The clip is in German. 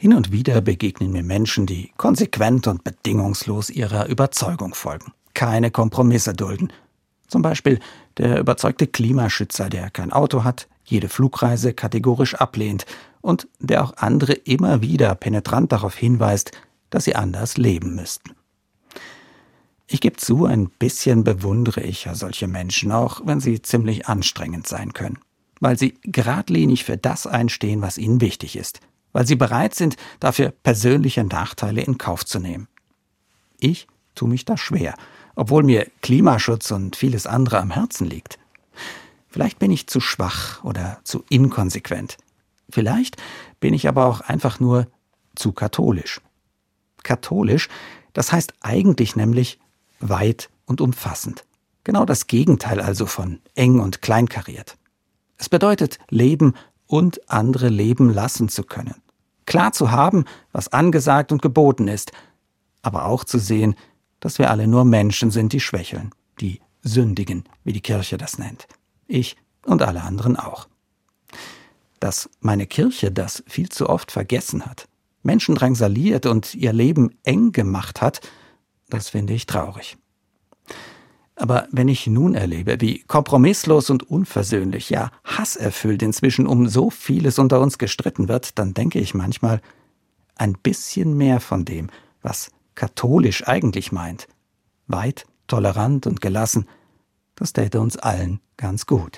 Hin und wieder begegnen mir Menschen, die konsequent und bedingungslos ihrer Überzeugung folgen, keine Kompromisse dulden. Zum Beispiel der überzeugte Klimaschützer, der kein Auto hat, jede Flugreise kategorisch ablehnt und der auch andere immer wieder penetrant darauf hinweist, dass sie anders leben müssten. Ich gebe zu, ein bisschen bewundere ich ja solche Menschen, auch wenn sie ziemlich anstrengend sein können, weil sie geradlinig für das einstehen, was ihnen wichtig ist, weil sie bereit sind, dafür persönliche Nachteile in Kauf zu nehmen. Ich tue mich da schwer, obwohl mir Klimaschutz und vieles andere am Herzen liegt. Vielleicht bin ich zu schwach oder zu inkonsequent. Vielleicht bin ich aber auch einfach nur zu katholisch. Katholisch, das heißt eigentlich nämlich weit und umfassend. Genau das Gegenteil also von eng und kleinkariert. Es bedeutet leben und andere leben lassen zu können. Klar zu haben, was angesagt und geboten ist, aber auch zu sehen, dass wir alle nur Menschen sind, die schwächeln, die sündigen, wie die Kirche das nennt. Ich und alle anderen auch. Dass meine Kirche das viel zu oft vergessen hat, Menschen drangsaliert und ihr Leben eng gemacht hat, das finde ich traurig. Aber wenn ich nun erlebe, wie kompromisslos und unversöhnlich, ja hasserfüllt inzwischen um so vieles unter uns gestritten wird, dann denke ich manchmal, ein bisschen mehr von dem, was katholisch eigentlich meint, weit, tolerant und gelassen, das täte uns allen ganz gut.